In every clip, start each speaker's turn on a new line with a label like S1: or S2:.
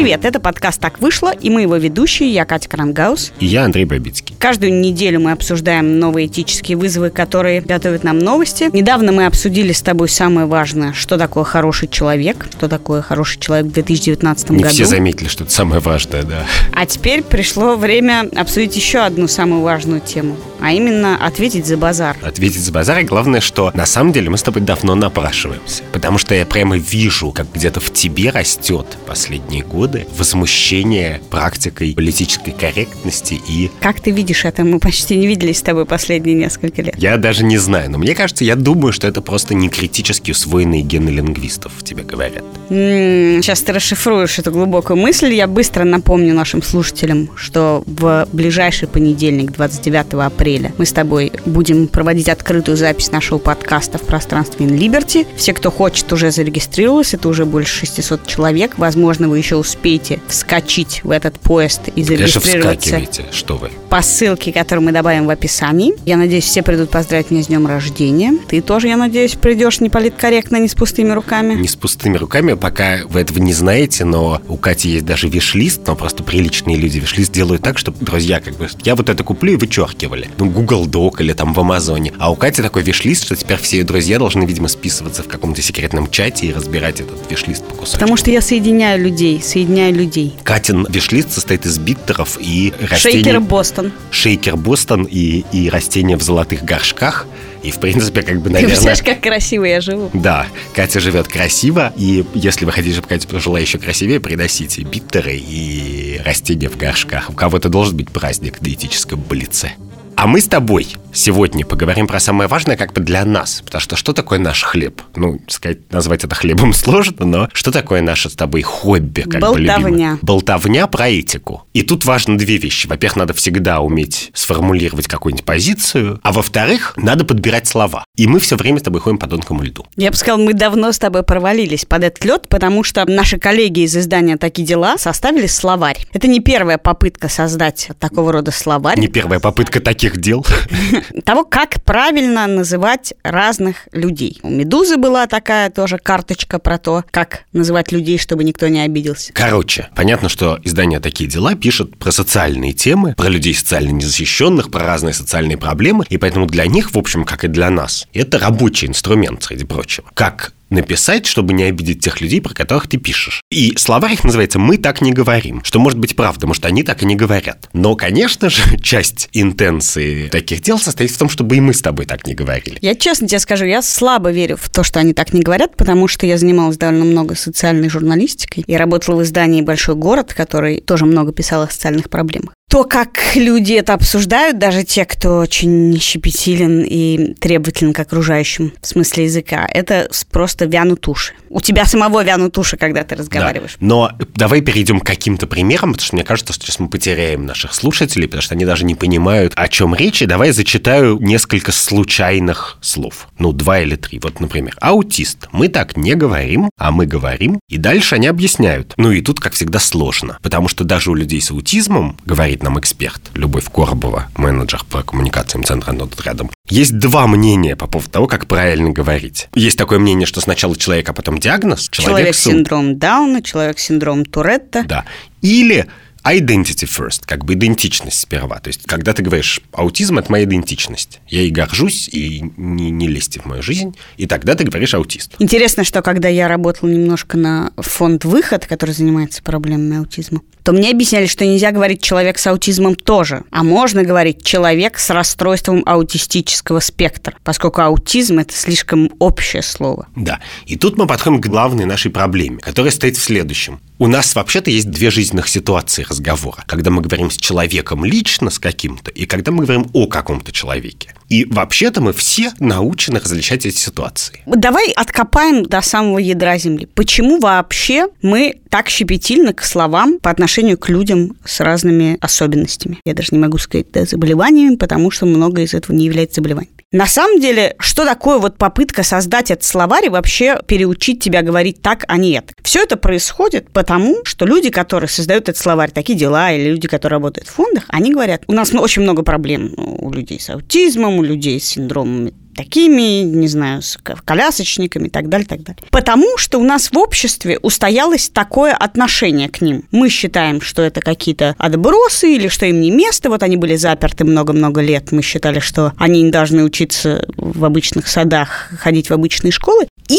S1: Привет, это подкаст «Так вышло», и мы его ведущие, я Катя Крангаус.
S2: И я Андрей Бабицкий.
S1: Каждую неделю мы обсуждаем новые этические вызовы, которые готовят нам новости. Недавно мы обсудили с тобой самое важное, что такое хороший человек, что такое хороший человек в 2019
S2: Не
S1: году.
S2: все заметили, что это самое важное, да.
S1: А теперь пришло время обсудить еще одну самую важную тему, а именно ответить за базар.
S2: Ответить за базар, и главное, что на самом деле мы с тобой давно напрашиваемся. Потому что я прямо вижу, как где-то в тебе растет последние годы возмущение практикой политической корректности и
S1: Как ты видишь это? Мы почти не виделись с тобой последние несколько лет.
S2: я даже не знаю, но мне кажется, я думаю, что это просто не критически усвоенные гены лингвистов тебе говорят.
S1: Сейчас ты расшифруешь эту глубокую мысль. Я быстро напомню нашим слушателям, что в ближайший понедельник, 29 апреля, мы с тобой будем проводить открытую запись нашего подкаста в пространстве In Liberty. Все, кто хочет, уже зарегистрировалось. Это уже больше 600 человек. Возможно, вы еще успеете вскочить в этот поезд и
S2: Конечно,
S1: зарегистрироваться
S2: вскакивайте, что вы.
S1: по ссылке, которую мы добавим в описании. Я надеюсь, все придут поздравить меня с днем рождения. Ты тоже, я надеюсь, придешь не политкорректно, не с пустыми руками.
S2: Не с пустыми руками, пока вы этого не знаете, но у Кати есть даже виш-лист, но просто приличные люди виш-лист делают так, чтобы друзья как бы, я вот это куплю и вычеркивали. Ну, Google Doc или там в Амазоне. А у Кати такой виш-лист, что теперь все ее друзья должны, видимо, списываться в каком-то секретном чате и разбирать этот виш-лист по кусочкам.
S1: Потому что я соединяю людей, соединяю людей.
S2: Катин виш-лист состоит из биттеров и растений...
S1: Шейкер Бостон.
S2: Шейкер Бостон и, и растения в золотых горшках. И, в принципе, как бы,
S1: Ты
S2: наверное...
S1: представляешь, как красиво я живу.
S2: Да, Катя живет красиво, и если вы хотите, чтобы Катя прожила еще красивее, приносите биттеры и растения в горшках. У кого-то должен быть праздник диетическом блице. А мы с тобой сегодня поговорим про самое важное как бы для нас. Потому что что такое наш хлеб? Ну, сказать, назвать это хлебом сложно, но что такое наше с тобой хобби? Как бы
S1: Болтовня.
S2: любимое? Болтовня про этику. И тут важно две вещи. Во-первых, надо всегда уметь сформулировать какую-нибудь позицию, а во-вторых, надо подбирать слова. И мы все время с тобой ходим по тонкому льду.
S1: Я бы сказала, мы давно с тобой провалились под этот лед, потому что наши коллеги из издания «Такие дела» составили словарь. Это не первая попытка создать такого рода словарь.
S2: Не первая попытка таких дел.
S1: того, как правильно называть разных людей. У «Медузы» была такая тоже карточка про то, как называть людей, чтобы никто не обиделся.
S2: Короче, понятно, что издание «Такие дела» пишет про социальные темы, про людей социально незащищенных, про разные социальные проблемы, и поэтому для них, в общем, как и для нас, это рабочий инструмент, среди прочего. Как написать, чтобы не обидеть тех людей, про которых ты пишешь. И словарь их называется «Мы так не говорим», что может быть правда, может, они так и не говорят. Но, конечно же, часть интенции таких дел состоит в том, чтобы и мы с тобой так не говорили.
S1: Я честно тебе скажу, я слабо верю в то, что они так не говорят, потому что я занималась довольно много социальной журналистикой. Я работала в издании «Большой город», который тоже много писал о социальных проблемах. То, как люди это обсуждают, даже те, кто очень щепетилен и требователен к окружающим в смысле языка, это просто вянут уши. У тебя самого вянут уши, когда ты разговариваешь.
S2: Да. Но давай перейдем к каким-то примерам, потому что мне кажется, что сейчас мы потеряем наших слушателей, потому что они даже не понимают, о чем речь. И давай зачитаю несколько случайных слов. Ну, два или три. Вот, например, аутист. Мы так не говорим, а мы говорим. И дальше они объясняют. Ну и тут, как всегда, сложно. Потому что даже у людей с аутизмом, говорит нам эксперт Любовь Коробова, менеджер по коммуникациям Центра над рядом, есть два мнения по поводу того, как правильно говорить. Есть такое мнение, что сначала человек, а потом диагноз.
S1: Человек
S2: ау-
S1: синдром Дауна, человек с синдромом Туретта.
S2: да. Или identity first, как бы идентичность сперва. То есть, когда ты говоришь, аутизм – это моя идентичность. Я ей горжусь, и не, не лезьте в мою жизнь. И тогда ты говоришь аутист.
S1: Интересно, что когда я работала немножко на фонд «Выход», который занимается проблемами аутизма, то мне объясняли, что нельзя говорить «человек с аутизмом» тоже, а можно говорить «человек с расстройством аутистического спектра», поскольку аутизм – это слишком общее слово.
S2: Да. И тут мы подходим к главной нашей проблеме, которая стоит в следующем. У нас вообще-то есть две жизненных ситуации разговора. Когда мы говорим с человеком лично, с каким-то, и когда мы говорим о каком-то человеке. И вообще-то мы все научены различать эти ситуации.
S1: Давай откопаем до самого ядра Земли. Почему вообще мы так щепетильны к словам по отношению к людям с разными особенностями? Я даже не могу сказать да, заболеваниями, потому что многое из этого не является заболеванием. На самом деле, что такое вот попытка создать этот словарь и вообще переучить тебя говорить так, а не это? Все это происходит потому, что люди, которые создают этот словарь, такие дела, или люди, которые работают в фондах, они говорят, у нас очень много проблем у людей с аутизмом, у людей с синдромом такими, не знаю, с колясочниками и так далее, так далее. Потому что у нас в обществе устоялось такое отношение к ним. Мы считаем, что это какие-то отбросы или что им не место. Вот они были заперты много-много лет. Мы считали, что они не должны учиться в обычных садах, ходить в обычные школы. И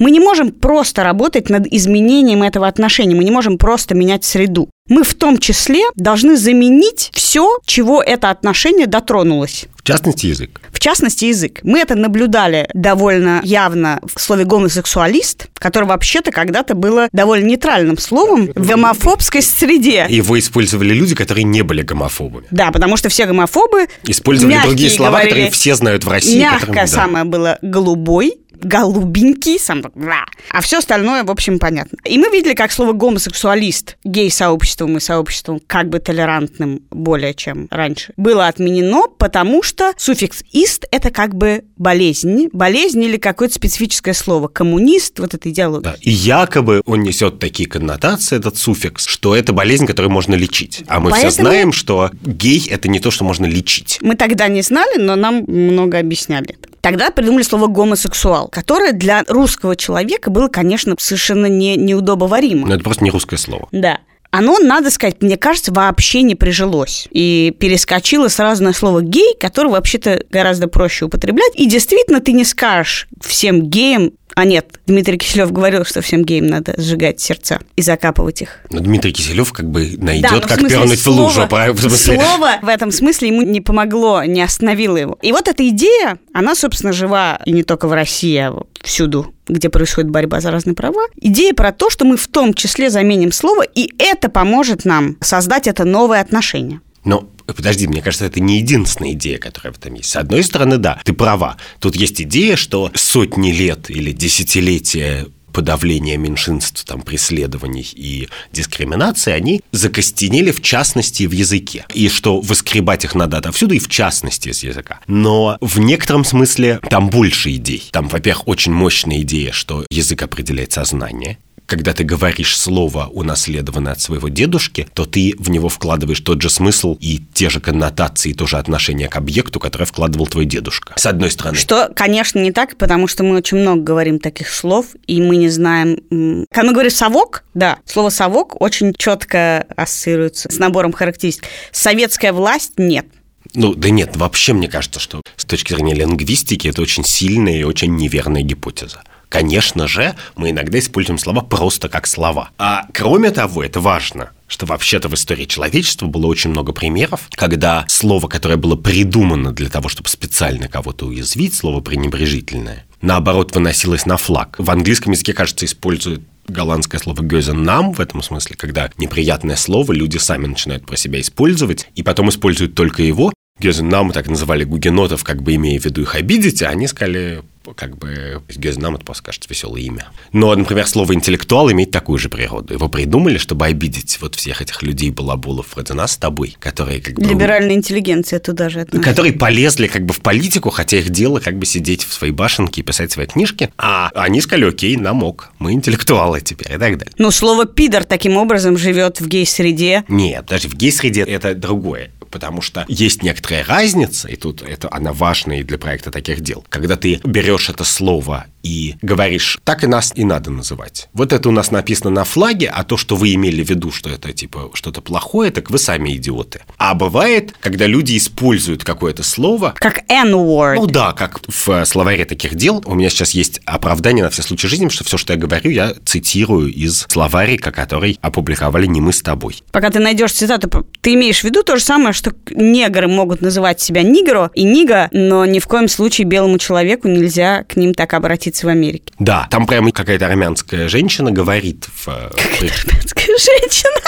S1: мы не можем просто работать над изменением этого отношения, мы не можем просто менять среду. Мы в том числе должны заменить все, чего это отношение дотронулось.
S2: В частности, язык.
S1: В частности, язык. Мы это наблюдали довольно явно в слове гомосексуалист, которое вообще-то когда-то было довольно нейтральным словом в гомофобской среде.
S2: Его использовали люди, которые не были гомофобами.
S1: Да, потому что все гомофобы
S2: Использовали другие слова,
S1: говорили,
S2: которые все знают в России.
S1: Мягкое
S2: которым, да.
S1: самое было голубой, голубенький, сам так, «Бла». а все остальное, в общем, понятно. И мы видели, как слово гомосексуалист гей-сообществом и сообществом как бы толерантным более чем раньше было отменено, потому что суффикс «ист» — это как бы болезнь, болезнь или какое-то специфическое слово. Коммунист, вот эта идеология.
S2: Да, И якобы он несет такие коннотации, этот суффикс, что это болезнь, которую можно лечить. А мы
S1: Поэтому-
S2: все знаем, что гей – это не то, что можно лечить.
S1: Мы тогда не знали, но нам много объясняли. Тогда придумали слово гомосексуал, которое для русского человека было, конечно, совершенно не, неудобоваримо.
S2: Но это просто не русское слово.
S1: Да. Оно, надо сказать, мне кажется, вообще не прижилось. И перескочило сразу на слово «гей», которое вообще-то гораздо проще употреблять. И действительно, ты не скажешь всем геям, а нет, Дмитрий Киселев говорил, что всем геям надо сжигать сердца и закапывать их.
S2: Но Дмитрий Киселев как бы найдет,
S1: Да, в
S2: как пернуть в лужу. В смысле-
S1: Слово в этом смысле ему не помогло, не остановило его. И вот эта идея, она, собственно, жива и не только в России, а всюду, где происходит борьба за разные права. Идея про то, что мы в том числе заменим слово, и это поможет нам создать это новое отношение.
S2: Но подожди, мне кажется, это не единственная идея, которая в этом есть. С одной стороны, да, ты права. Тут есть идея, что сотни лет или десятилетия подавления меньшинств, там, преследований и дискриминации, они закостенели в частности в языке. И что воскребать их надо отовсюду, и в частности из языка. Но в некотором смысле там больше идей. Там, во-первых, очень мощная идея, что язык определяет сознание, когда ты говоришь слово, унаследованное от своего дедушки, то ты в него вкладываешь тот же смысл и те же коннотации, и то же отношение к объекту, которое вкладывал твой дедушка. С одной стороны.
S1: Что, конечно, не так, потому что мы очень много говорим таких слов, и мы не знаем... Когда мы говорим «совок», да, слово «совок» очень четко ассоциируется с набором характеристик. Советская власть – нет.
S2: Ну, да нет, вообще мне кажется, что с точки зрения лингвистики это очень сильная и очень неверная гипотеза. Конечно же, мы иногда используем слова просто как слова. А кроме того, это важно, что вообще-то в истории человечества было очень много примеров, когда слово, которое было придумано для того, чтобы специально кого-то уязвить, слово пренебрежительное, наоборот, выносилось на флаг. В английском языке, кажется, используют голландское слово «гёзен-нам» в этом смысле, когда неприятное слово люди сами начинают про себя использовать, и потом используют только его. «Гёзен-нам» так называли гугенотов, как бы имея в виду их обидеть, а они сказали, как бы «гёзен-нам» это просто кажется веселое имя. Но, например, слово «интеллектуал» имеет такую же природу. Его придумали, чтобы обидеть вот всех этих людей, балабулов, вроде нас с тобой, которые как бы...
S1: Либеральная интеллигенция туда же относится.
S2: Которые полезли как бы в политику, хотя их дело как бы сидеть в своей башенке и писать свои книжки. А они сказали, окей, нам ок, мы интеллектуалы теперь и так далее.
S1: Ну, слово «пидор» таким образом живет в гей-среде.
S2: Нет, даже в гей-среде это другое. Потому что есть некоторая разница, и тут это, она важна и для проекта таких дел. Когда ты берешь это слово и говоришь, так и нас и надо называть. Вот это у нас написано на флаге, а то, что вы имели в виду, что это типа что-то плохое, так вы сами идиоты. А бывает, когда люди используют какое-то слово,
S1: Как N-word.
S2: Ну да, как в э, словаре таких дел. У меня сейчас есть оправдание на все случаи жизни, что все, что я говорю, я цитирую из словарика, который опубликовали не мы с тобой.
S1: Пока ты найдешь цитату, ты имеешь в виду то же самое, что негры могут называть себя нигро и нига, но ни в коем случае белому человеку нельзя к ним так обратиться в Америке.
S2: Да, там прямо какая-то армянская женщина говорит в... э, при-
S1: Армянская женщина.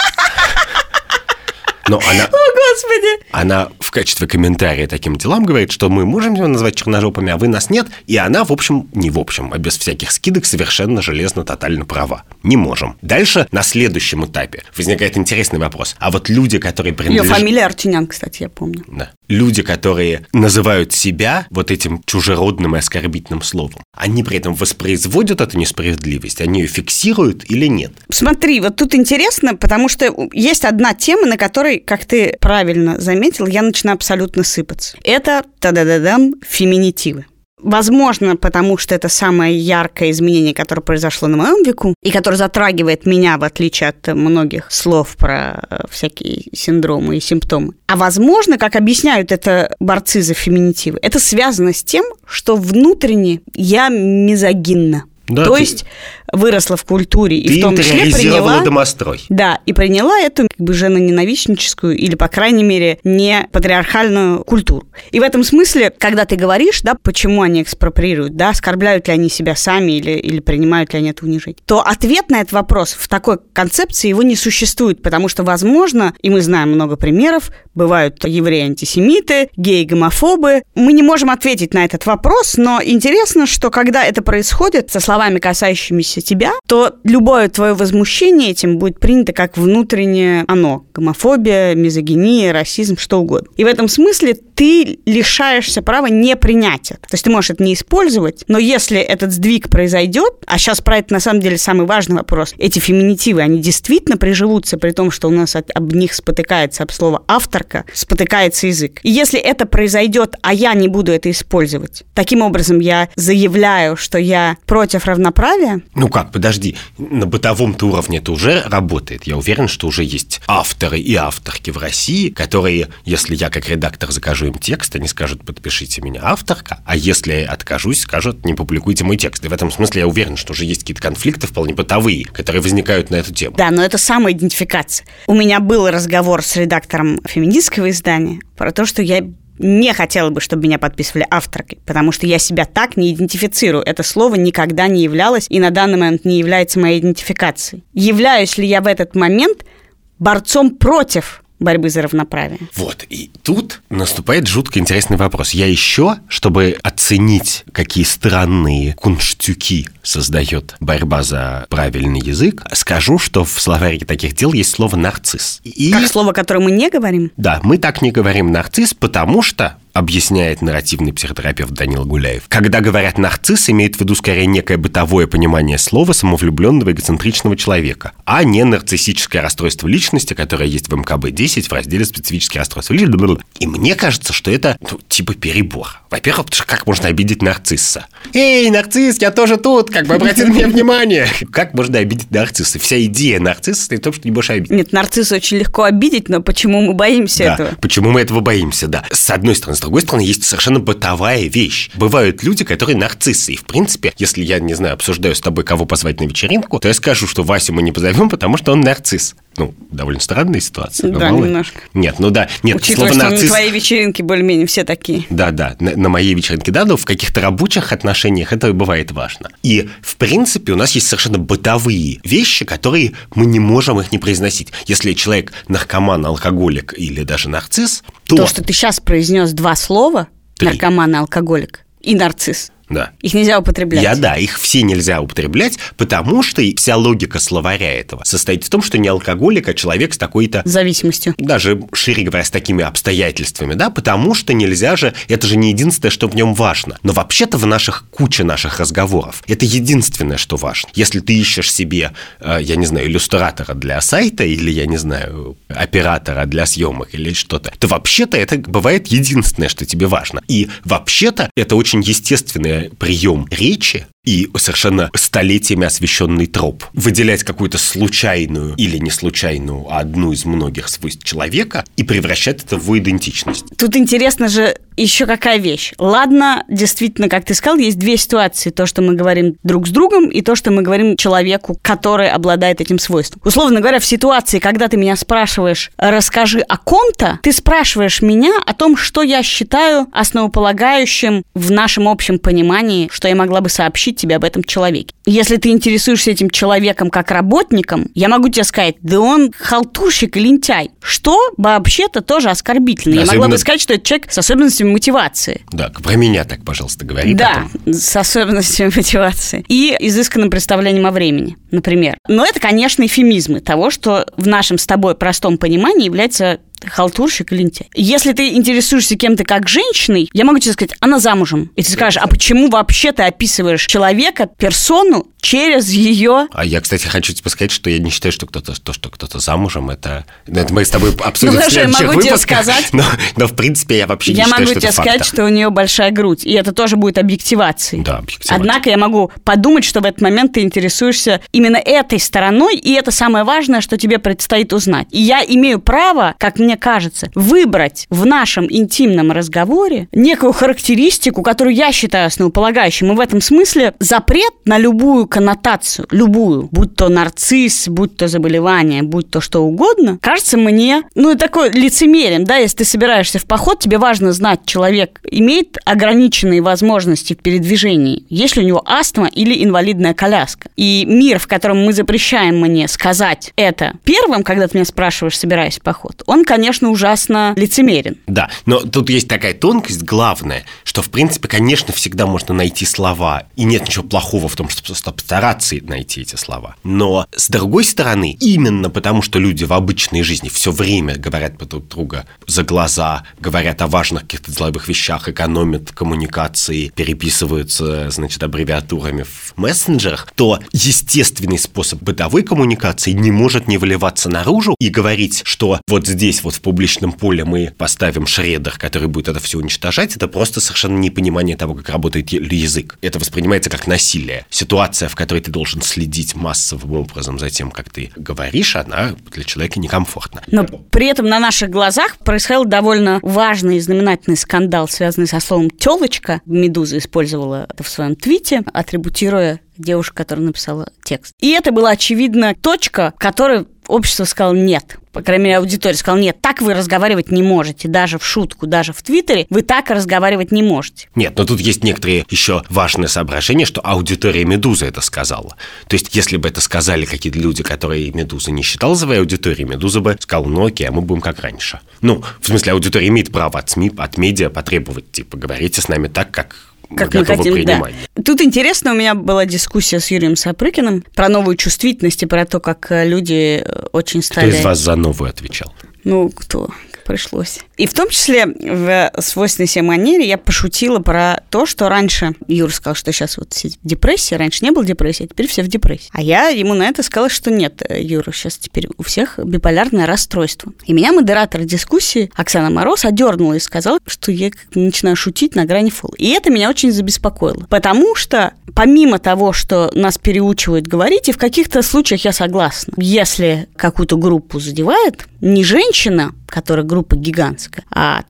S2: Но она,
S1: О, Господи.
S2: она в качестве комментария таким делам говорит, что мы можем его назвать черножопами, а вы нас нет. И она, в общем, не в общем, а без всяких скидок совершенно железно тотально права. Не можем. Дальше, на следующем этапе, возникает интересный вопрос. А вот люди, которые
S1: Ее
S2: принадлежат...
S1: фамилия Артюнян, кстати, я помню.
S2: Да. Люди, которые называют себя вот этим чужеродным и оскорбительным словом, они при этом воспроизводят эту несправедливость, они ее фиксируют или нет?
S1: Смотри, вот тут интересно, потому что есть одна тема, на которой, как ты правильно заметил, я начинаю абсолютно сыпаться. Это, та-да-да-дам, феминитивы. Возможно, потому что это самое яркое изменение, которое произошло на моем веку, и которое затрагивает меня, в отличие от многих слов про э, всякие синдромы и симптомы. А возможно, как объясняют это борцы за феминитивы, это связано с тем, что внутренне я мизогинна. Да, То ты... есть выросла в культуре и
S2: ты
S1: в том числе приняла...
S2: домострой.
S1: Да, и приняла эту как бы женоненавистническую или, по крайней мере, не патриархальную культуру. И в этом смысле, когда ты говоришь, да, почему они экспроприируют, да, оскорбляют ли они себя сами или, или принимают ли они это унижение, то ответ на этот вопрос в такой концепции его не существует, потому что, возможно, и мы знаем много примеров, бывают евреи-антисемиты, геи-гомофобы. Мы не можем ответить на этот вопрос, но интересно, что когда это происходит со словами, касающимися тебя, то любое твое возмущение этим будет принято как внутреннее оно. Гомофобия, мизогиния, расизм, что угодно. И в этом смысле ты лишаешься права не принять это. То есть ты можешь это не использовать, но если этот сдвиг произойдет, а сейчас про это на самом деле самый важный вопрос, эти феминитивы, они действительно приживутся, при том, что у нас от, об них спотыкается, об слово авторка, спотыкается язык. И если это произойдет, а я не буду это использовать, таким образом я заявляю, что я против равноправия.
S2: Ну как, подожди, на бытовом-то уровне это уже работает. Я уверен, что уже есть авторы и авторки в России, которые, если я как редактор закажу им текст, они скажут, подпишите меня авторка, а если я откажусь, скажут, не публикуйте мой текст. И в этом смысле я уверен, что уже есть какие-то конфликты вполне бытовые, которые возникают на эту тему.
S1: Да, но это самоидентификация. У меня был разговор с редактором феминистского издания про то, что я не хотела бы, чтобы меня подписывали авторкой, потому что я себя так не идентифицирую. Это слово никогда не являлось и на данный момент не является моей идентификацией. Являюсь ли я в этот момент борцом против борьбы за равноправие.
S2: Вот, и тут наступает жутко интересный вопрос. Я еще, чтобы оценить, какие странные кунштюки создает борьба за правильный язык, скажу, что в словарике таких дел есть слово «нарцисс».
S1: И... Как слово, которое мы не говорим?
S2: Да, мы так не говорим «нарцисс», потому что объясняет нарративный психотерапевт Данил Гуляев. Когда говорят «нарцисс», имеет в виду скорее некое бытовое понимание слова самовлюбленного эгоцентричного человека, а не нарциссическое расстройство личности, которое есть в МКБ-10 в разделе «Специфические расстройства личности». И мне кажется, что это ну, типа перебор. Во-первых, потому что как можно обидеть нарцисса? «Эй, нарцисс, я тоже тут, как бы обрати на меня внимание!» Как можно обидеть нарцисса? Вся идея нарцисса состоит в том, что не можешь обидеть.
S1: Нет, нарцисса очень легко обидеть, но почему мы боимся
S2: да,
S1: этого?
S2: почему мы этого боимся, да. С одной стороны, другой стороны, есть совершенно бытовая вещь. Бывают люди, которые нарциссы. И, в принципе, если я, не знаю, обсуждаю с тобой, кого позвать на вечеринку, то я скажу, что Васю мы не позовем, потому что он нарцисс. Ну, довольно странная ситуация.
S1: Да, мало... немножко.
S2: Нет, ну да. Нет,
S1: Учитывая, слово нарцисс... что на твоей вечеринке более-менее все такие.
S2: Да, да, на, на моей вечеринке, да, но в каких-то рабочих отношениях это бывает важно. И, в принципе, у нас есть совершенно бытовые вещи, которые мы не можем их не произносить. Если человек наркоман, алкоголик или даже нарцисс, то...
S1: То, что ты сейчас произнес два слова, Три. наркоман и алкоголик, и нарцисс,
S2: да.
S1: Их нельзя употреблять.
S2: Я, да, их все нельзя употреблять, потому что вся логика словаря этого состоит в том, что не алкоголик, а человек с такой-то...
S1: Зависимостью.
S2: Даже, шире говоря, с такими обстоятельствами, да, потому что нельзя же... Это же не единственное, что в нем важно. Но вообще-то в наших куче наших разговоров это единственное, что важно. Если ты ищешь себе, э, я не знаю, иллюстратора для сайта или, я не знаю, оператора для съемок или что-то, то вообще-то это бывает единственное, что тебе важно. И вообще-то это очень естественное прием речи и совершенно столетиями освещенный троп. Выделять какую-то случайную или не случайную, а одну из многих свойств человека и превращать это в идентичность.
S1: Тут интересно же еще какая вещь. Ладно, действительно, как ты сказал, есть две ситуации. То, что мы говорим друг с другом, и то, что мы говорим человеку, который обладает этим свойством. Условно говоря, в ситуации, когда ты меня спрашиваешь, расскажи о ком-то, ты спрашиваешь меня о том, что я считаю основополагающим в нашем общем понимании, что я могла бы сообщить тебе об этом человеке. Если ты интересуешься этим человеком как работником, я могу тебе сказать, да он халтурщик и лентяй. Что вообще-то тоже оскорбительно. Особенно... Я могла бы сказать, что это человек с особенностями мотивации.
S2: Да, про меня так, пожалуйста, говори.
S1: Да, потом. с особенностями мотивации. И изысканным представлением о времени, например. Но это, конечно, эфемизмы того, что в нашем с тобой простом понимании является халтурщик или лентяй. Если ты интересуешься кем-то как женщиной, я могу тебе сказать, она замужем. И ты скажешь, а почему вообще ты описываешь человека, персону через ее...
S2: А я, кстати, хочу тебе сказать, что я не считаю, что кто-то, то, что кто-то замужем, это... Это мы с тобой обсудим
S1: Ну,
S2: в
S1: я
S2: следующих
S1: могу тебе сказать.
S2: Но, но, в принципе, я вообще
S1: Я
S2: не считаю,
S1: могу
S2: что
S1: тебе сказать,
S2: фактор.
S1: что у нее большая грудь, и это тоже будет объективацией.
S2: Да, объективация.
S1: Однако я могу подумать, что в этот момент ты интересуешься именно этой стороной, и это самое важное, что тебе предстоит узнать. И я имею право, как мне кажется, выбрать в нашем интимном разговоре некую характеристику, которую я считаю основополагающей. И в этом смысле запрет на любую коннотацию, любую, будь то нарцисс, будь то заболевание, будь то что угодно, кажется мне, ну, такой лицемерен, да, если ты собираешься в поход, тебе важно знать, человек имеет ограниченные возможности в передвижении, есть ли у него астма или инвалидная коляска. И мир, в котором мы запрещаем мне сказать это первым, когда ты меня спрашиваешь, собираясь в поход, он, конечно, ужасно лицемерен.
S2: Да, но тут есть такая тонкость главная, что, в принципе, конечно, всегда можно найти слова, и нет ничего плохого в том, чтобы просто постараться найти эти слова. Но, с другой стороны, именно потому, что люди в обычной жизни все время говорят друг друга за глаза, говорят о важных каких-то деловых вещах, экономят коммуникации, переписываются, значит, аббревиатурами в мессенджерах, то естественный способ бытовой коммуникации не может не выливаться наружу и говорить, что вот здесь, вот в публичном поле мы поставим шредер, который будет это все уничтожать, это просто совершенно непонимание того, как работает язык. Это воспринимается как насилие. Ситуация, в которой ты должен следить массовым образом за тем, как ты говоришь, она для человека некомфортна.
S1: Но при этом на наших глазах происходил довольно важный и знаменательный скандал, связанный со словом «телочка». Медуза использовала это в своем твите, атрибутируя девушку, которая написала текст. И это была, очевидно, точка, которой общество сказало «нет». По крайней мере, аудитория сказала «нет, так вы разговаривать не можете, даже в шутку, даже в Твиттере вы так разговаривать не можете».
S2: Нет, но тут есть некоторые еще важные соображения, что аудитория «Медузы» это сказала. То есть, если бы это сказали какие-то люди, которые «Медуза» не считал своей аудиторией, «Медуза» бы сказала, ну окей, а мы будем как раньше. Ну, в смысле, аудитория имеет право от СМИ, от медиа потребовать, типа, говорите с нами так, как
S1: как
S2: мы
S1: хотим,
S2: принимать.
S1: да. Тут интересно, у меня была дискуссия с Юрием Сапрыкиным про новую чувствительность и про то, как э, люди э, очень
S2: Кто
S1: стали...
S2: из вас за новую отвечал?
S1: Ну, кто? Пришлось. И в том числе в свойственной себе манере я пошутила про то, что раньше Юра сказал, что сейчас вот все в депрессии, раньше не было депрессии, а теперь все в депрессии. А я ему на это сказала, что нет, Юра, сейчас теперь у всех биполярное расстройство. И меня модератор дискуссии Оксана Мороз одернула и сказала, что я начинаю шутить на грани фола. И это меня очень забеспокоило. Потому что помимо того, что нас переучивают говорить, и в каких-то случаях я согласна. Если какую-то группу задевает, не женщина, которая группа гигантская, а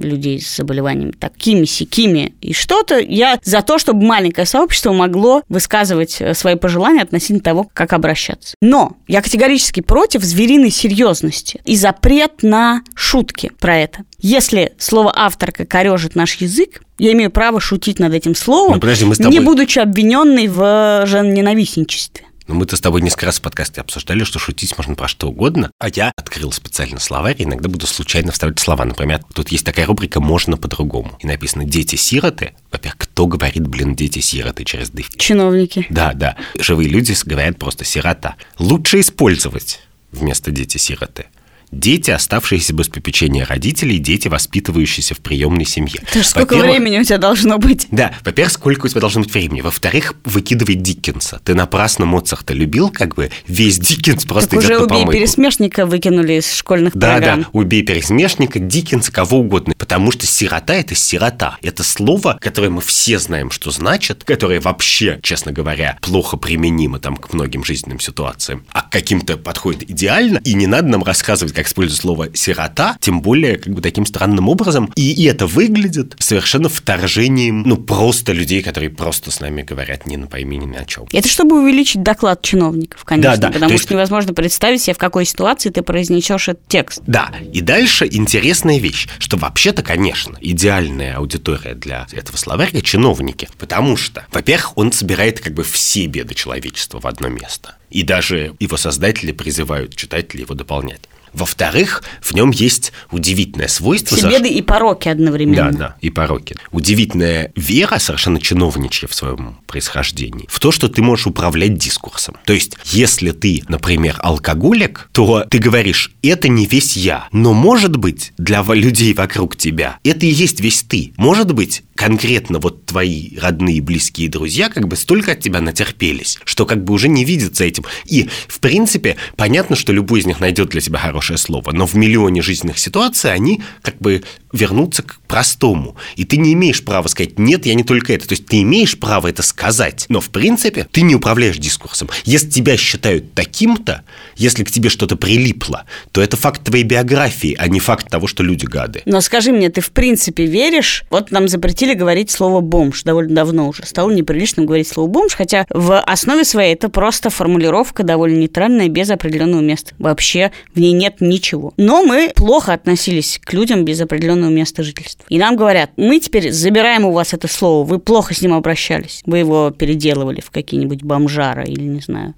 S1: людей с заболеваниями такими, сякими и что-то, я за то, чтобы маленькое сообщество могло высказывать э, свои пожелания относительно того, как обращаться. Но я категорически против звериной серьезности и запрет на шутки про это. Если слово «авторка» корежит наш язык, я имею право шутить над этим словом,
S2: Ну, подожди, мы с тобой-
S1: не будучи обвиненной в женоненавистничестве.
S2: Но мы-то с тобой несколько раз в подкасте обсуждали, что шутить можно про что угодно, а я открыл специально словарь, и иногда буду случайно вставлять слова. Например, тут есть такая рубрика «Можно по-другому». И написано «Дети-сироты». Во-первых, кто говорит, блин, «дети-сироты» через «ды»?
S1: Чиновники.
S2: Да, да. Живые люди говорят просто «сирота». Лучше использовать вместо «дети-сироты». Дети, оставшиеся без попечения родителей, дети, воспитывающиеся в приемной семье.
S1: Это ж сколько времени у тебя должно быть?
S2: да, во-первых, сколько у тебя должно быть времени. Во-вторых, выкидывать Диккенса. Ты напрасно Моцарта любил, как бы весь Диккенс просто
S1: Так уже
S2: идет на
S1: убей
S2: помойку.
S1: пересмешника выкинули из школьных
S2: Да,
S1: программ.
S2: да, убей пересмешника, Диккенса, кого угодно. Потому что сирота – это сирота. Это слово, которое мы все знаем, что значит, которое вообще, честно говоря, плохо применимо там к многим жизненным ситуациям, а к каким-то подходит идеально. И не надо нам рассказывать, как использовать слово сирота, тем более как бы таким странным образом. И, и это выглядит совершенно вторжением, ну, просто людей, которые просто с нами говорят не на пойми ни о чем.
S1: Это чтобы увеличить доклад чиновников, конечно,
S2: Да, да,
S1: потому
S2: то
S1: что
S2: есть-
S1: невозможно представить себе, в какой ситуации ты произнесешь этот текст.
S2: Да, и дальше интересная вещь, что вообще-то, конечно, идеальная аудитория для этого словаря – чиновники. Потому что, во-первых, он собирает как бы все беды человечества в одно место. И даже его создатели призывают читателей его дополнять. Во-вторых, в нем есть удивительное свойство...
S1: Все беды и пороки одновременно.
S2: Да, да, и пороки. Удивительная вера, совершенно чиновничья в своем происхождении, в то, что ты можешь управлять дискурсом. То есть, если ты, например, алкоголик, то ты говоришь, это не весь я. Но, может быть, для людей вокруг тебя это и есть весь ты. Может быть, конкретно вот твои родные, близкие друзья как бы столько от тебя натерпелись, что как бы уже не видят за этим. И, в принципе, понятно, что любой из них найдет для себя хорошее слово, но в миллионе жизненных ситуаций они как бы вернутся к простому. И ты не имеешь права сказать, нет, я не только это. То есть ты имеешь право это сказать, но в принципе ты не управляешь дискурсом. Если тебя считают таким-то, если к тебе что-то прилипло, то это факт твоей биографии, а не факт того, что люди гады.
S1: Но скажи мне, ты в принципе веришь? Вот нам запретили говорить слово «бомж» довольно давно уже. Стало неприличным говорить слово «бомж», хотя в основе своей это просто формулировка довольно нейтральная, без определенного места. Вообще в ней нет ничего. Но мы плохо относились к людям без определенного места жительства. И нам говорят, мы теперь забираем у вас это слово, вы плохо с ним обращались, вы его переделывали в какие-нибудь бомжара или, не знаю,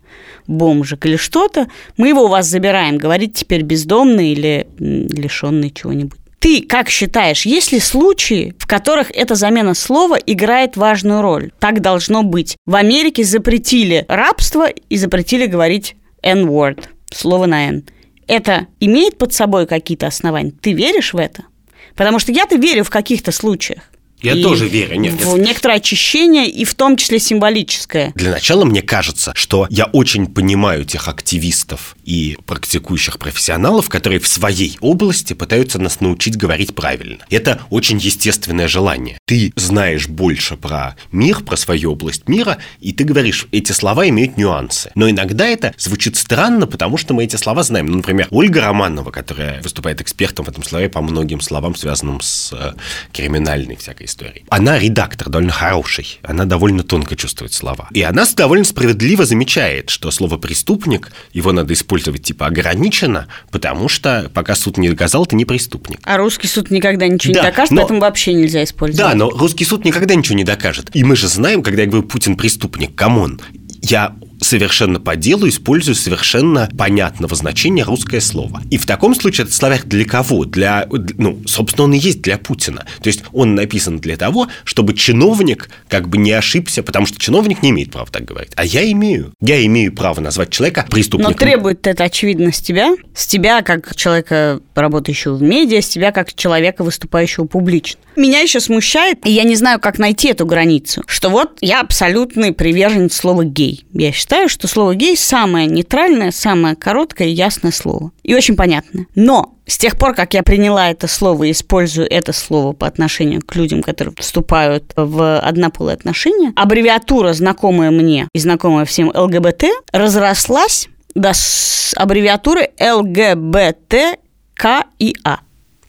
S1: бомжик или что-то, мы его у вас забираем, говорить теперь бездомный или лишенный чего-нибудь. Ты как считаешь, есть ли случаи, в которых эта замена слова играет важную роль? Так должно быть. В Америке запретили рабство и запретили говорить N-word, слово на N. Это имеет под собой какие-то основания? Ты веришь в это? Потому что я-то верю в каких-то случаях.
S2: Я
S1: и
S2: тоже верю. Нет,
S1: в некоторое очищение, и в том числе символическое.
S2: Для начала мне кажется, что я очень понимаю тех активистов и практикующих профессионалов, которые в своей области пытаются нас научить говорить правильно. Это очень естественное желание. Ты знаешь больше про мир, про свою область мира, и ты говоришь, эти слова имеют нюансы. Но иногда это звучит странно, потому что мы эти слова знаем. Ну, например, Ольга Романова, которая выступает экспертом в этом слове по многим словам, связанным с э, криминальной всякой истории. Она редактор довольно хороший, она довольно тонко чувствует слова. И она довольно справедливо замечает, что слово «преступник», его надо использовать типа ограниченно, потому что пока суд не доказал, ты не преступник.
S1: А русский суд никогда ничего
S2: Да,
S1: не докажет,
S2: но-
S1: поэтому вообще нельзя использовать.
S2: Да, но русский суд никогда ничего не докажет. И мы же знаем, когда я говорю «Путин преступник», come on, я совершенно по делу использую совершенно понятного значения русское слово. И в таком случае этот словарь для кого? Для, ну, собственно, он и есть для Путина. То есть он написан для того, чтобы чиновник как бы не ошибся, потому что чиновник не имеет права так говорить. А я имею. Я имею право назвать человека преступником.
S1: Но требует это, очевидно, с тебя, с тебя как человека, работающего в медиа, с тебя как человека, выступающего публично. Меня еще смущает, и я не знаю, как найти эту границу, что вот я абсолютный приверженец слова «гей». Я считаю, что слово «гей» самое нейтральное, самое короткое и ясное слово. И очень понятное. Но с тех пор, как я приняла это слово и использую это слово по отношению к людям, которые вступают в однополые отношения, аббревиатура, знакомая мне и знакомая всем ЛГБТ, разрослась до аббревиатуры ЛГБТКИА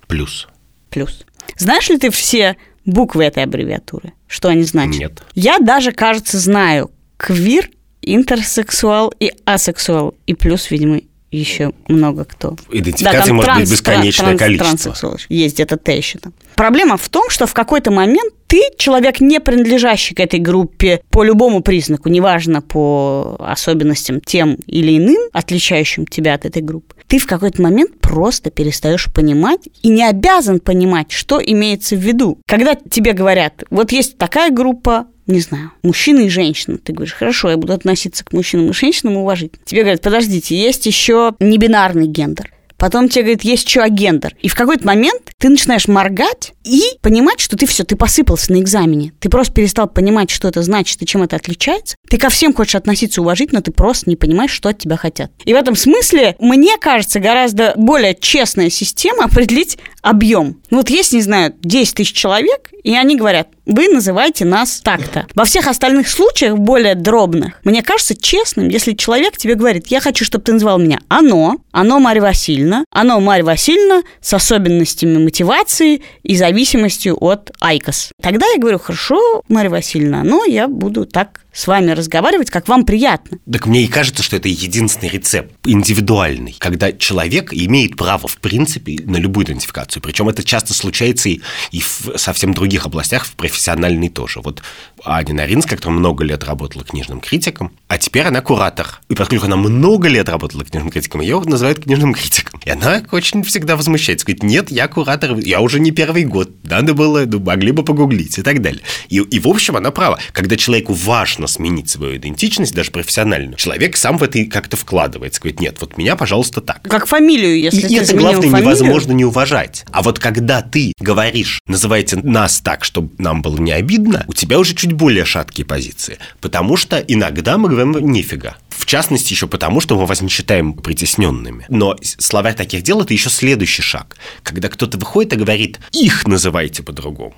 S2: Плюс.
S1: плюс. Знаешь ли ты все буквы этой аббревиатуры? Что они значат?
S2: Нет.
S1: Я даже, кажется, знаю квир, интерсексуал и асексуал. И плюс, видимо, еще много кто.
S2: Идентификаций
S1: там
S2: может быть
S1: транс-
S2: бесконечное
S1: транс-
S2: количество.
S1: транссексуал. Есть где-то Т еще там. Проблема в том, что в какой-то момент ты человек, не принадлежащий к этой группе по любому признаку, неважно по особенностям тем или иным, отличающим тебя от этой группы, ты в какой-то момент просто перестаешь понимать и не обязан понимать, что имеется в виду. Когда тебе говорят, вот есть такая группа, не знаю, мужчины и женщины. Ты говоришь, хорошо, я буду относиться к мужчинам и женщинам уважительно. Тебе говорят, подождите, есть еще небинарный гендер. Потом тебе говорят, есть еще агендер. И в какой-то момент ты начинаешь моргать и понимать, что ты все, ты посыпался на экзамене. Ты просто перестал понимать, что это значит и чем это отличается. Ты ко всем хочешь относиться уважительно, ты просто не понимаешь, что от тебя хотят. И в этом смысле, мне кажется, гораздо более честная система определить объем. Ну вот есть, не знаю, 10 тысяч человек, и они говорят, вы называете нас так-то. Во всех остальных случаях, более дробных, мне кажется честным, если человек тебе говорит, я хочу, чтобы ты называл меня оно, оно Марья Васильевна, оно Марья Васильевна с особенностями мотивации и зависимостью от IQOS. Тогда я говорю, хорошо, Марья Васильевна, но я буду так с вами разговаривать, как вам приятно.
S2: Так мне и кажется, что это единственный рецепт, индивидуальный, когда человек имеет право, в принципе, на любую идентификацию. Причем это часто случается и, и в совсем других областях, в профессиональной тоже. Вот Аня Наринская, которая много лет работала книжным критиком, а теперь она куратор И поскольку она много лет работала книжным критиком, ее называют книжным критиком. И она очень всегда возмущается. Говорит, нет, я куратор, я уже не первый год. Надо было, ну, могли бы погуглить и так далее. И, и в общем, она права. Когда человеку важно сменить свою идентичность, даже профессиональную, человек сам в это как-то вкладывается. Говорит, нет, вот меня, пожалуйста, так.
S1: Как фамилию, если
S2: и
S1: ты
S2: это, главное,
S1: фамилию.
S2: невозможно не уважать. А вот когда ты говоришь, называйте нас так, чтобы нам было не обидно, у тебя уже чуть более шаткие позиции. Потому что иногда мы говорим нифига. В частности, еще потому, что мы вас не считаем притесненными. Но словарь таких дел – это еще следующий шаг. Когда кто-то выходит и говорит, их называйте по-другому.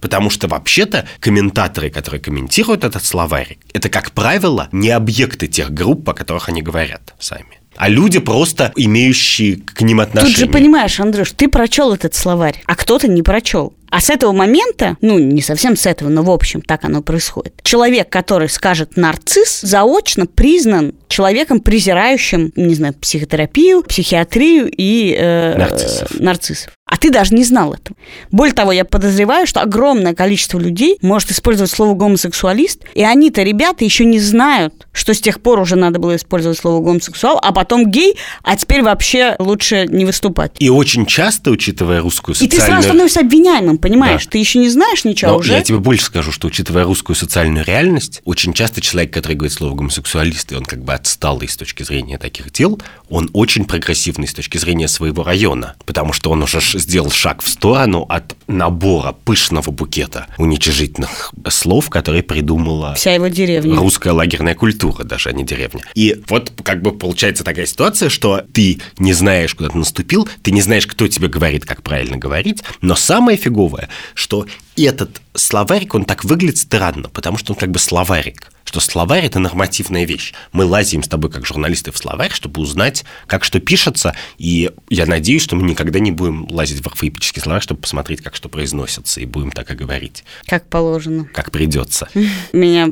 S2: Потому что вообще-то комментаторы, которые комментируют этот словарь, это, как правило, не объекты тех групп, о которых они говорят сами а люди просто имеющие к ним отношение.
S1: Тут же понимаешь, Андрюш, ты прочел этот словарь, а кто-то не прочел. А с этого момента, ну, не совсем с этого, но в общем так оно происходит. Человек, который скажет нарцисс, заочно признан человеком, презирающим, не знаю, психотерапию, психиатрию и э,
S2: нарциссов.
S1: нарциссов. А ты даже не знал этого. Более того, я подозреваю, что огромное количество людей может использовать слово гомосексуалист, и они-то, ребята, еще не знают, что с тех пор уже надо было использовать слово гомосексуал, а потом гей, а теперь вообще лучше не выступать.
S2: И очень часто, учитывая русскую социальную...
S1: И ты сразу становишься обвиняемым, понимаешь? Да. Ты еще не знаешь ничего
S2: Но
S1: уже.
S2: Я тебе больше скажу, что учитывая русскую социальную реальность, очень часто человек, который говорит слово гомосексуалист, и он как бы отсталый с точки зрения таких дел, он очень прогрессивный с точки зрения своего района, потому что он уже сделал шаг в сторону от набора пышного букета уничижительных слов, которые придумала
S1: вся его деревня.
S2: Русская лагерная культура, даже, а не деревня. И вот как бы получается такая ситуация, что ты не знаешь, куда ты наступил, ты не знаешь, кто тебе говорит, как правильно говорить, но самое фиговое, что этот словарик, он так выглядит странно, потому что он как бы словарик что словарь – это нормативная вещь. Мы лазим с тобой, как журналисты, в словарь, чтобы узнать, как что пишется, и я надеюсь, что мы никогда не будем лазить в орфоэпический словарь, чтобы посмотреть, как что произносится, и будем так и говорить.
S1: Как положено.
S2: Как придется.
S1: Меня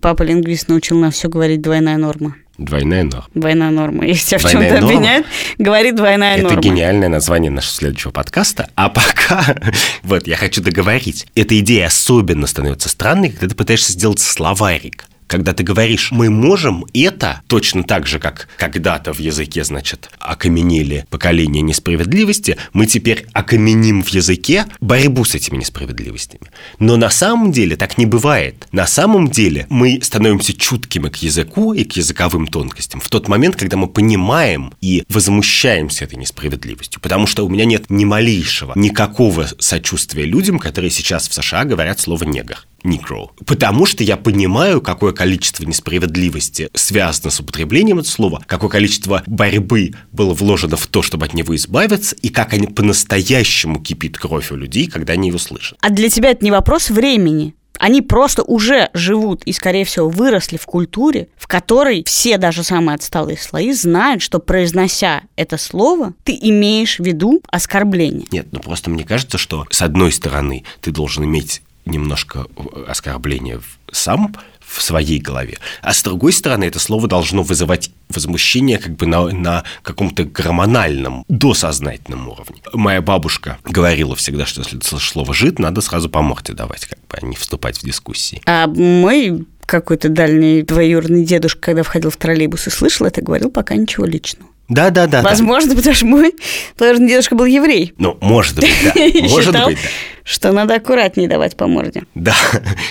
S1: папа-лингвист научил на все говорить двойная норма.
S2: Двойная норма.
S1: Двойная норма. Если тебя в чем-то обвиняют, говори двойная
S2: Это
S1: норма.
S2: Это гениальное название нашего следующего подкаста. А пока, вот, я хочу договорить. Эта идея особенно становится странной, когда ты пытаешься сделать словарик когда ты говоришь, мы можем это, точно так же, как когда-то в языке, значит, окаменели поколения несправедливости, мы теперь окаменим в языке борьбу с этими несправедливостями. Но на самом деле так не бывает. На самом деле мы становимся чуткими к языку и к языковым тонкостям в тот момент, когда мы понимаем и возмущаемся этой несправедливостью. Потому что у меня нет ни малейшего, никакого сочувствия людям, которые сейчас в США говорят слово «негр». Negro. Потому что я понимаю, какое количество несправедливости связано с употреблением этого слова, какое количество борьбы было вложено в то, чтобы от него избавиться, и как они по-настоящему кипит кровь у людей, когда они его слышат.
S1: А для тебя это не вопрос времени. Они просто уже живут и, скорее всего, выросли в культуре, в которой все, даже самые отсталые слои, знают, что, произнося это слово, ты имеешь в виду оскорбление.
S2: Нет, ну просто мне кажется, что, с одной стороны, ты должен иметь немножко оскорбления сам в своей голове. А с другой стороны, это слово должно вызывать возмущение как бы на, на каком-то гормональном, досознательном уровне. Моя бабушка говорила всегда, что если слышишь слово «жид», надо сразу по морде давать, как бы, а не вступать в дискуссии.
S1: А мой какой-то дальний двоюродный дедушка, когда входил в троллейбус и слышал это, говорил пока ничего личного.
S2: Да, да, да.
S1: Возможно,
S2: да.
S1: потому что мой двоюродный дедушка был еврей.
S2: Ну, может быть, да. Может
S1: считал,
S2: быть, да.
S1: Что надо аккуратнее давать по морде.
S2: Да.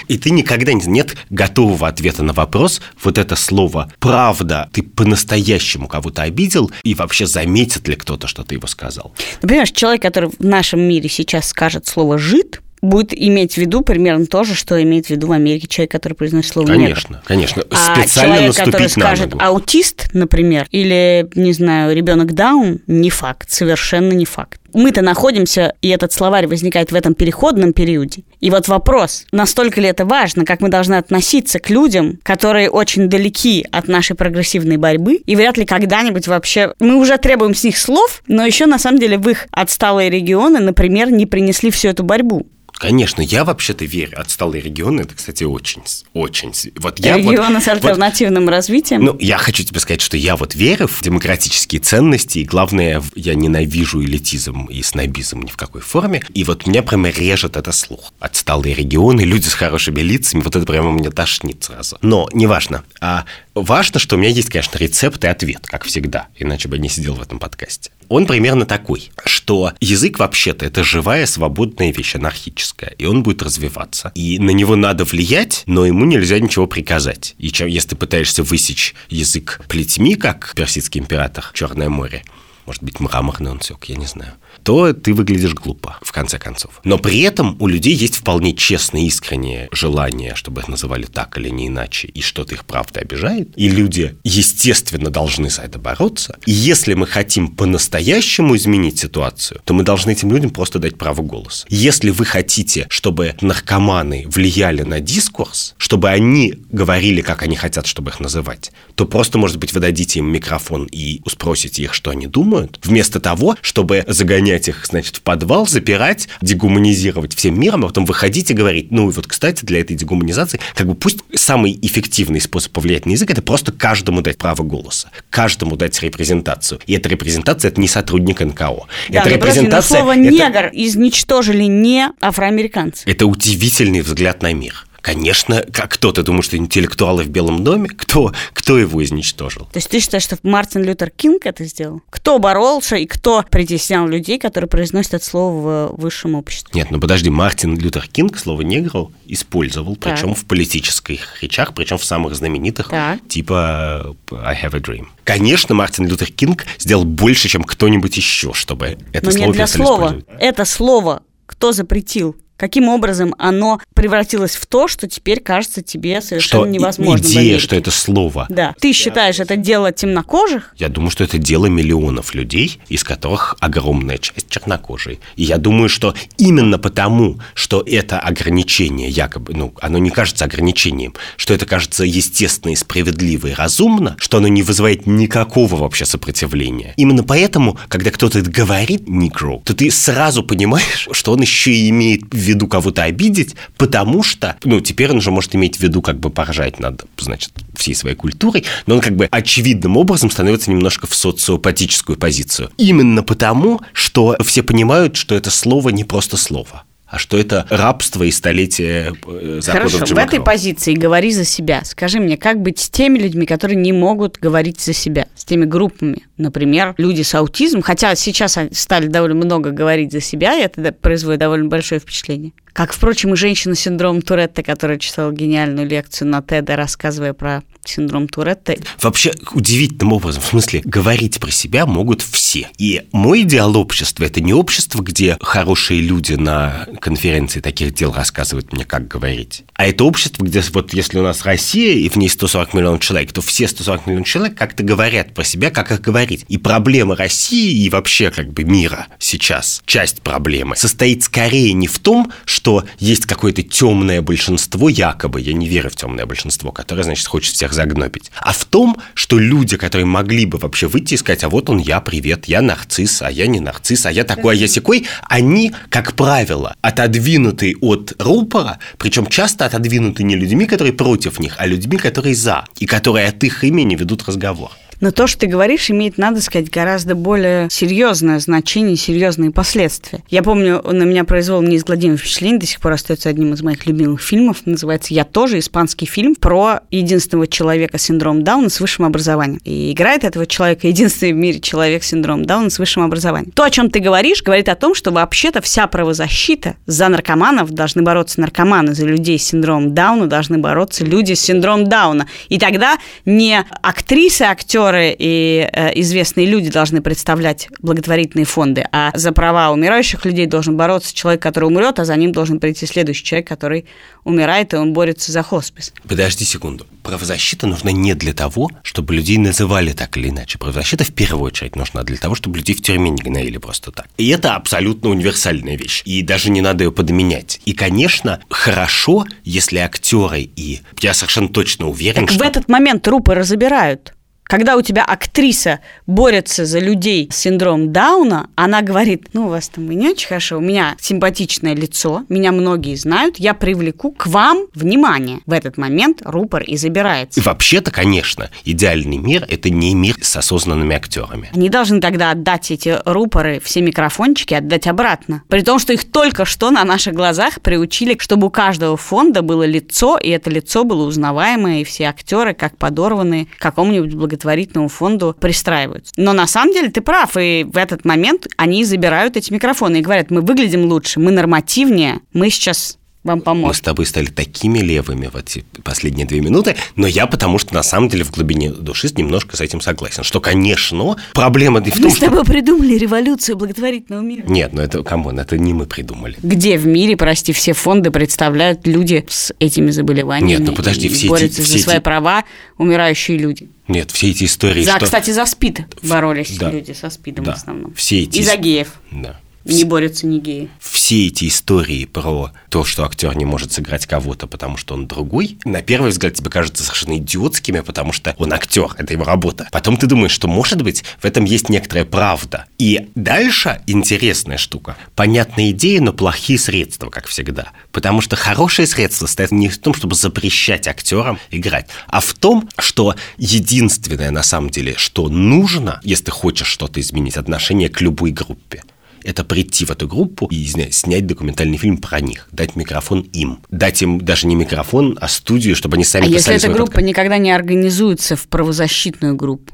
S2: И ты никогда не нет готового ответа на вопрос. Вот это слово «правда» ты по-настоящему кого-то обидел, и вообще заметит ли кто-то, что ты его сказал?
S1: Ну, понимаешь, человек, который в нашем мире сейчас скажет слово «жид», будет иметь в виду примерно то же, что имеет в виду в Америке человек, который произносит слово
S2: Конечно,
S1: негр.
S2: конечно.
S1: А
S2: Специально
S1: человек, который скажет
S2: ногу.
S1: аутист, например, или, не знаю, ребенок Даун, не факт, совершенно не факт. Мы-то находимся, и этот словарь возникает в этом переходном периоде. И вот вопрос, настолько ли это важно, как мы должны относиться к людям, которые очень далеки от нашей прогрессивной борьбы, и вряд ли когда-нибудь вообще... Мы уже требуем с них слов, но еще на самом деле в их отсталые регионы, например, не принесли всю эту борьбу.
S2: Конечно, я вообще-то верю. Отсталые регионы, это, кстати, очень, очень... Вот я
S1: Регионы
S2: вот,
S1: с альтернативным
S2: вот,
S1: развитием?
S2: Ну, я хочу тебе сказать, что я вот верю в демократические ценности, и главное, я ненавижу элитизм и снобизм ни в какой форме, и вот меня прямо режет это слух. Отсталые регионы, люди с хорошими лицами, вот это прямо мне тошнит сразу. Но, неважно. А важно, что у меня есть, конечно, рецепт и ответ, как всегда, иначе бы я не сидел в этом подкасте. Он примерно такой, что язык вообще-то это живая, свободная вещь, анархическая, и он будет развиваться. И на него надо влиять, но ему нельзя ничего приказать. И чем, если ты пытаешься высечь язык плетьми, как персидский император Черное море, может быть, мраморный он сёк, я не знаю, то ты выглядишь глупо, в конце концов. Но при этом у людей есть вполне честное, искреннее желание, чтобы их называли так или не иначе, и что-то их правда обижает. И люди, естественно, должны за это бороться. И если мы хотим по-настоящему изменить ситуацию, то мы должны этим людям просто дать право голоса. Если вы хотите, чтобы наркоманы влияли на дискурс, чтобы они говорили, как они хотят, чтобы их называть, то просто, может быть, вы дадите им микрофон и спросите их, что они думают, вместо того, чтобы загонять их, значит, в подвал, запирать, дегуманизировать всем миром, а потом выходить и говорить, ну и вот, кстати, для этой дегуманизации, как бы пусть самый эффективный способ повлиять на язык, это просто каждому дать право голоса, каждому дать репрезентацию. И эта репрезентация – это не сотрудник НКО.
S1: Да,
S2: это репрезентация...
S1: слово
S2: это-
S1: «негр» изничтожили не афроамериканцы.
S2: Это удивительный взгляд на мир. Конечно, как кто ты думаешь, что интеллектуалы в Белом доме? Кто, кто его изничтожил?
S1: То есть ты считаешь, что Мартин Лютер Кинг это сделал? Кто боролся и кто притеснял людей, которые произносят это слово в высшем обществе?
S2: Нет, ну подожди, Мартин Лютер Кинг слово «негр» использовал,
S1: Так.
S2: причем в политических речах, причем в самых знаменитых,
S1: Так.
S2: типа «I have a dream». Конечно, Мартин Лютер Кинг сделал больше, чем кто-нибудь еще, чтобы это
S1: Но
S2: слово
S1: не для слова. Это слово кто запретил? Каким образом оно превратилось в то, что теперь кажется тебе совершенно
S2: Что
S1: невозможно?
S2: идея, что это слово
S1: Да. Ты считаешь это дело темнокожих?
S2: Я думаю, что это дело миллионов людей, из которых огромная часть чернокожие. И я думаю, что именно потому, что это ограничение якобы, ну, оно не кажется ограничением, что это кажется естественно и справедливо и разумно, что оно не вызывает никакого вообще сопротивления. Именно поэтому, когда кто-то говорит «негро», то ты сразу понимаешь, что он еще и имеет в виду кого-то обидеть, потому что, ну, теперь он же может иметь в виду как бы поржать над, значит, всей своей культурой, но он как бы очевидным образом становится немножко в социопатическую позицию. Именно потому, что все понимают, что это слово не просто слово, а что это рабство и столетие э, захода
S1: Хорошо,
S2: в
S1: в этой позиции говори за себя. Скажи мне, как быть с теми людьми, которые не могут говорить за себя, с теми группами? Например, люди с аутизмом, хотя сейчас они стали довольно много говорить за себя, и это производит довольно большое впечатление. Как, впрочем, и женщина с синдромом Туретта, которая читала гениальную лекцию на TED, рассказывая про синдром Туретта.
S2: Вообще удивительным образом, в смысле, говорить про себя могут все. И мой идеал общества – это не общество, где хорошие люди на конференции таких дел рассказывают мне, как говорить, а это общество, где вот если у нас Россия, и в ней 140 миллионов человек, то все 140 миллионов человек как-то говорят про себя, как их говорить. И проблема России и вообще как бы мира сейчас, часть проблемы, состоит скорее не в том, что есть какое-то темное большинство, якобы, я не верю в темное большинство, которое, значит, хочет всех загнобить, а в том, что люди, которые могли бы вообще выйти и сказать, а вот он я, привет, я нарцисс, а я не нарцисс, а я такой, а я секой, они, как правило, отодвинуты от рупора, причем часто отодвинуты не людьми, которые против них, а людьми, которые за, и которые от их имени ведут разговор.
S1: Но то, что ты говоришь, имеет, надо сказать, гораздо более серьезное значение, серьезные последствия. Я помню, на меня произвел неизгладимое впечатление, до сих пор остается одним из моих любимых фильмов. Называется «Я тоже», испанский фильм про единственного человека с синдромом Дауна с высшим образованием. И играет этого человека единственный в мире человек с синдромом Дауна с высшим образованием. То, о чем ты говоришь, говорит о том, что вообще-то вся правозащита за наркоманов должны бороться наркоманы, за людей с синдромом Дауна должны бороться люди с синдромом Дауна. И тогда не актрисы, актеры и э, известные люди должны представлять благотворительные фонды, а за права умирающих людей должен бороться человек, который умрет, а за ним должен прийти следующий человек, который умирает, и он борется за хоспис.
S2: Подожди секунду. Правозащита нужна не для того, чтобы людей называли так или иначе. Правозащита в первую очередь нужна для того, чтобы людей в тюрьме не гноили просто так. И это абсолютно универсальная вещь. И даже не надо ее подменять. И, конечно, хорошо, если актеры и... Я совершенно точно уверен,
S1: Так
S2: что...
S1: в этот момент трупы разобирают. Когда у тебя актриса борется за людей с синдромом Дауна, она говорит, ну, у вас там и не очень хорошо, у меня симпатичное лицо, меня многие знают, я привлеку к вам внимание. В этот момент рупор и забирается.
S2: Вообще-то, конечно, идеальный мир – это не мир с осознанными актерами.
S1: Они должны тогда отдать эти рупоры, все микрофончики, отдать обратно. При том, что их только что на наших глазах приучили, чтобы у каждого фонда было лицо, и это лицо было узнаваемое, и все актеры, как подорванные, к какому-нибудь благотворительному благотворительному фонду пристраиваются. Но на самом деле ты прав, и в этот момент они забирают эти микрофоны и говорят, мы выглядим лучше, мы нормативнее, мы сейчас вам поможет.
S2: Мы с тобой стали такими левыми в эти последние две минуты, но я потому что на самом деле в глубине души немножко с этим согласен, что, конечно, проблема в том,
S1: Мы с тобой придумали революцию благотворительного мира.
S2: Нет, ну это, come on, это не мы придумали.
S1: Где в мире, прости, все фонды представляют люди с этими заболеваниями?
S2: Нет, ну подожди, все
S1: борются
S2: эти...
S1: за
S2: все
S1: свои
S2: эти...
S1: права умирающие люди.
S2: Нет, все эти истории,
S1: за,
S2: что...
S1: Кстати, за СПИД боролись
S2: да.
S1: люди со СПИДом
S2: да.
S1: в основном.
S2: Все эти...
S1: И за геев.
S2: Да.
S1: Не борются ни геи.
S2: Все эти истории про то, что актер не может сыграть кого-то, потому что он другой, на первый взгляд тебе кажутся совершенно идиотскими, потому что он актер, это его работа. Потом ты думаешь, что, может быть, в этом есть некоторая правда. И дальше интересная штука. Понятная идея, но плохие средства, как всегда. Потому что хорошие средства стоят не в том, чтобы запрещать актерам играть, а в том, что единственное на самом деле, что нужно, если хочешь что-то изменить, отношение к любой группе это прийти в эту группу и снять документальный фильм про них, дать микрофон им. Дать им даже не микрофон, а студию, чтобы они сами
S1: а
S2: писали
S1: если эта группа
S2: подкаст.
S1: никогда не организуется в правозащитную группу?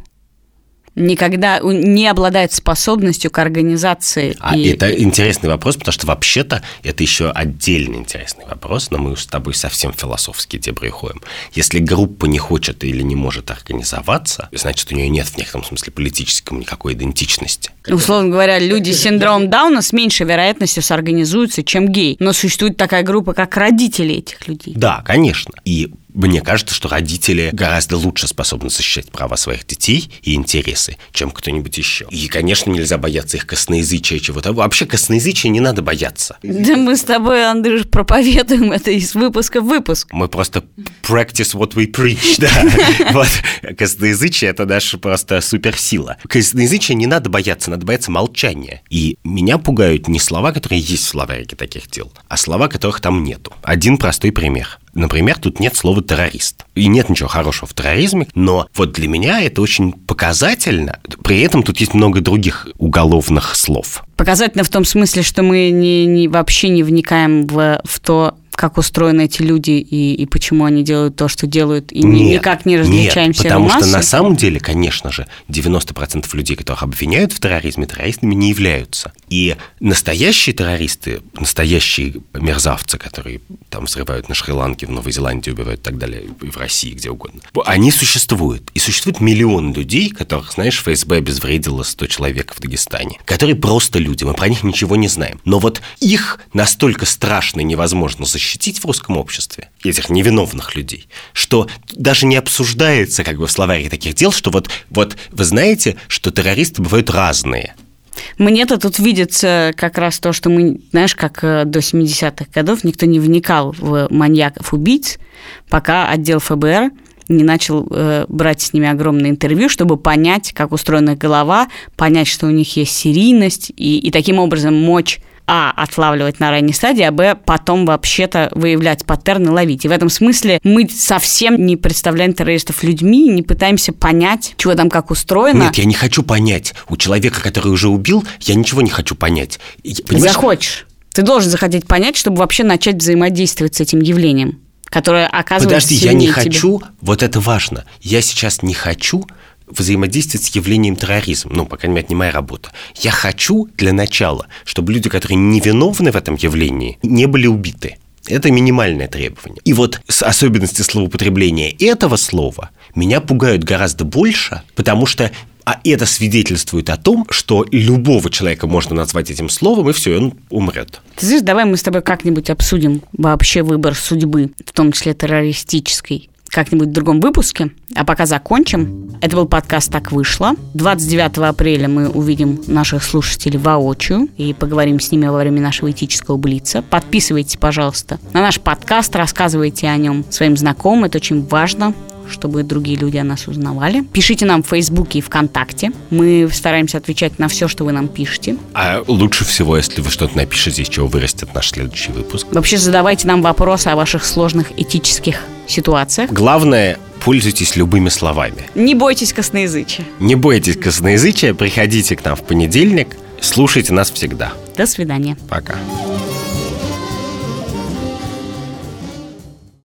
S1: Никогда не обладает способностью к организации.
S2: А и... это интересный вопрос, потому что вообще-то это еще отдельный интересный вопрос, но мы с тобой совсем философски дебри уходим. Если группа не хочет или не может организоваться, значит, у нее нет в некотором смысле политическом никакой идентичности.
S1: Условно говоря, люди с синдромом Дауна с меньшей вероятностью сорганизуются, чем гей. Но существует такая группа, как родители этих людей.
S2: Да, конечно. И мне кажется, что родители гораздо лучше способны защищать права своих детей и интересы, чем кто-нибудь еще. И, конечно, нельзя бояться их косноязычия чего-то. Вообще косноязычия не надо бояться.
S1: Да мы с тобой, Андрюш, проповедуем это из выпуска в выпуск.
S2: Мы просто practice what we preach, да. Вот. Косноязычие – это наша просто суперсила. Косноязычие не надо бояться, надо бояться молчания. И меня пугают не слова, которые есть в словарике таких дел, а слова, которых там нету. Один простой пример. Например, тут нет слова террорист. И нет ничего хорошего в терроризме, но вот для меня это очень показательно. При этом тут есть много других уголовных слов.
S1: Показательно в том смысле, что мы не, не, вообще не вникаем в, в то, как устроены эти люди и, и почему они делают то, что делают, и нет, никак не различаем
S2: нет, потому что на самом деле, конечно же, 90% людей, которых обвиняют в терроризме, террористами не являются. И настоящие террористы, настоящие мерзавцы, которые там взрывают на Шри-Ланке, в Новой Зеландии убивают и так далее, и в России, где угодно, они существуют. И существует миллион людей, которых, знаешь, ФСБ обезвредило 100 человек в Дагестане, которые просто люди, мы про них ничего не знаем. Но вот их настолько страшно и невозможно защитить, в русском обществе этих невиновных людей, что даже не обсуждается как бы в словаре таких дел, что вот, вот вы знаете, что террористы бывают разные.
S1: Мне-то тут видится как раз то, что мы, знаешь, как э, до 70-х годов никто не вникал в маньяков-убийц, пока отдел ФБР не начал э, брать с ними огромное интервью, чтобы понять, как устроена голова, понять, что у них есть серийность, и, и таким образом мочь а, отлавливать на ранней стадии, а, б, потом вообще-то выявлять паттерны, ловить. И в этом смысле мы совсем не представляем террористов людьми, не пытаемся понять, чего там как устроено.
S2: Нет, я не хочу понять. У человека, который уже убил, я ничего не хочу понять.
S1: Понимаешь? Захочешь. Ты должен захотеть понять, чтобы вообще начать взаимодействовать с этим явлением, которое оказывается
S2: Подожди, я не хочу, вот это важно. Я сейчас не хочу взаимодействовать с явлением терроризма. Ну, по крайней мере, это не моя работа. Я хочу для начала, чтобы люди, которые невиновны в этом явлении, не были убиты. Это минимальное требование. И вот с особенности словоупотребления этого слова меня пугают гораздо больше, потому что а это свидетельствует о том, что любого человека можно назвать этим словом, и все, он умрет.
S1: Ты знаешь, давай мы с тобой как-нибудь обсудим вообще выбор судьбы, в том числе террористической как-нибудь в другом выпуске. А пока закончим. Это был подкаст «Так вышло». 29 апреля мы увидим наших слушателей воочию и поговорим с ними во время нашего этического блица. Подписывайтесь, пожалуйста, на наш подкаст, рассказывайте о нем своим знакомым. Это очень важно чтобы другие люди о нас узнавали. Пишите нам в Фейсбуке и ВКонтакте. Мы стараемся отвечать на все, что вы нам пишете.
S2: А лучше всего, если вы что-то напишете, из чего вырастет наш следующий выпуск.
S1: Вообще задавайте нам вопросы о ваших сложных этических ситуациях.
S2: Главное, пользуйтесь любыми словами.
S1: Не бойтесь косноязычия.
S2: Не бойтесь косноязычия, приходите к нам в понедельник, слушайте нас всегда.
S1: До свидания.
S2: Пока.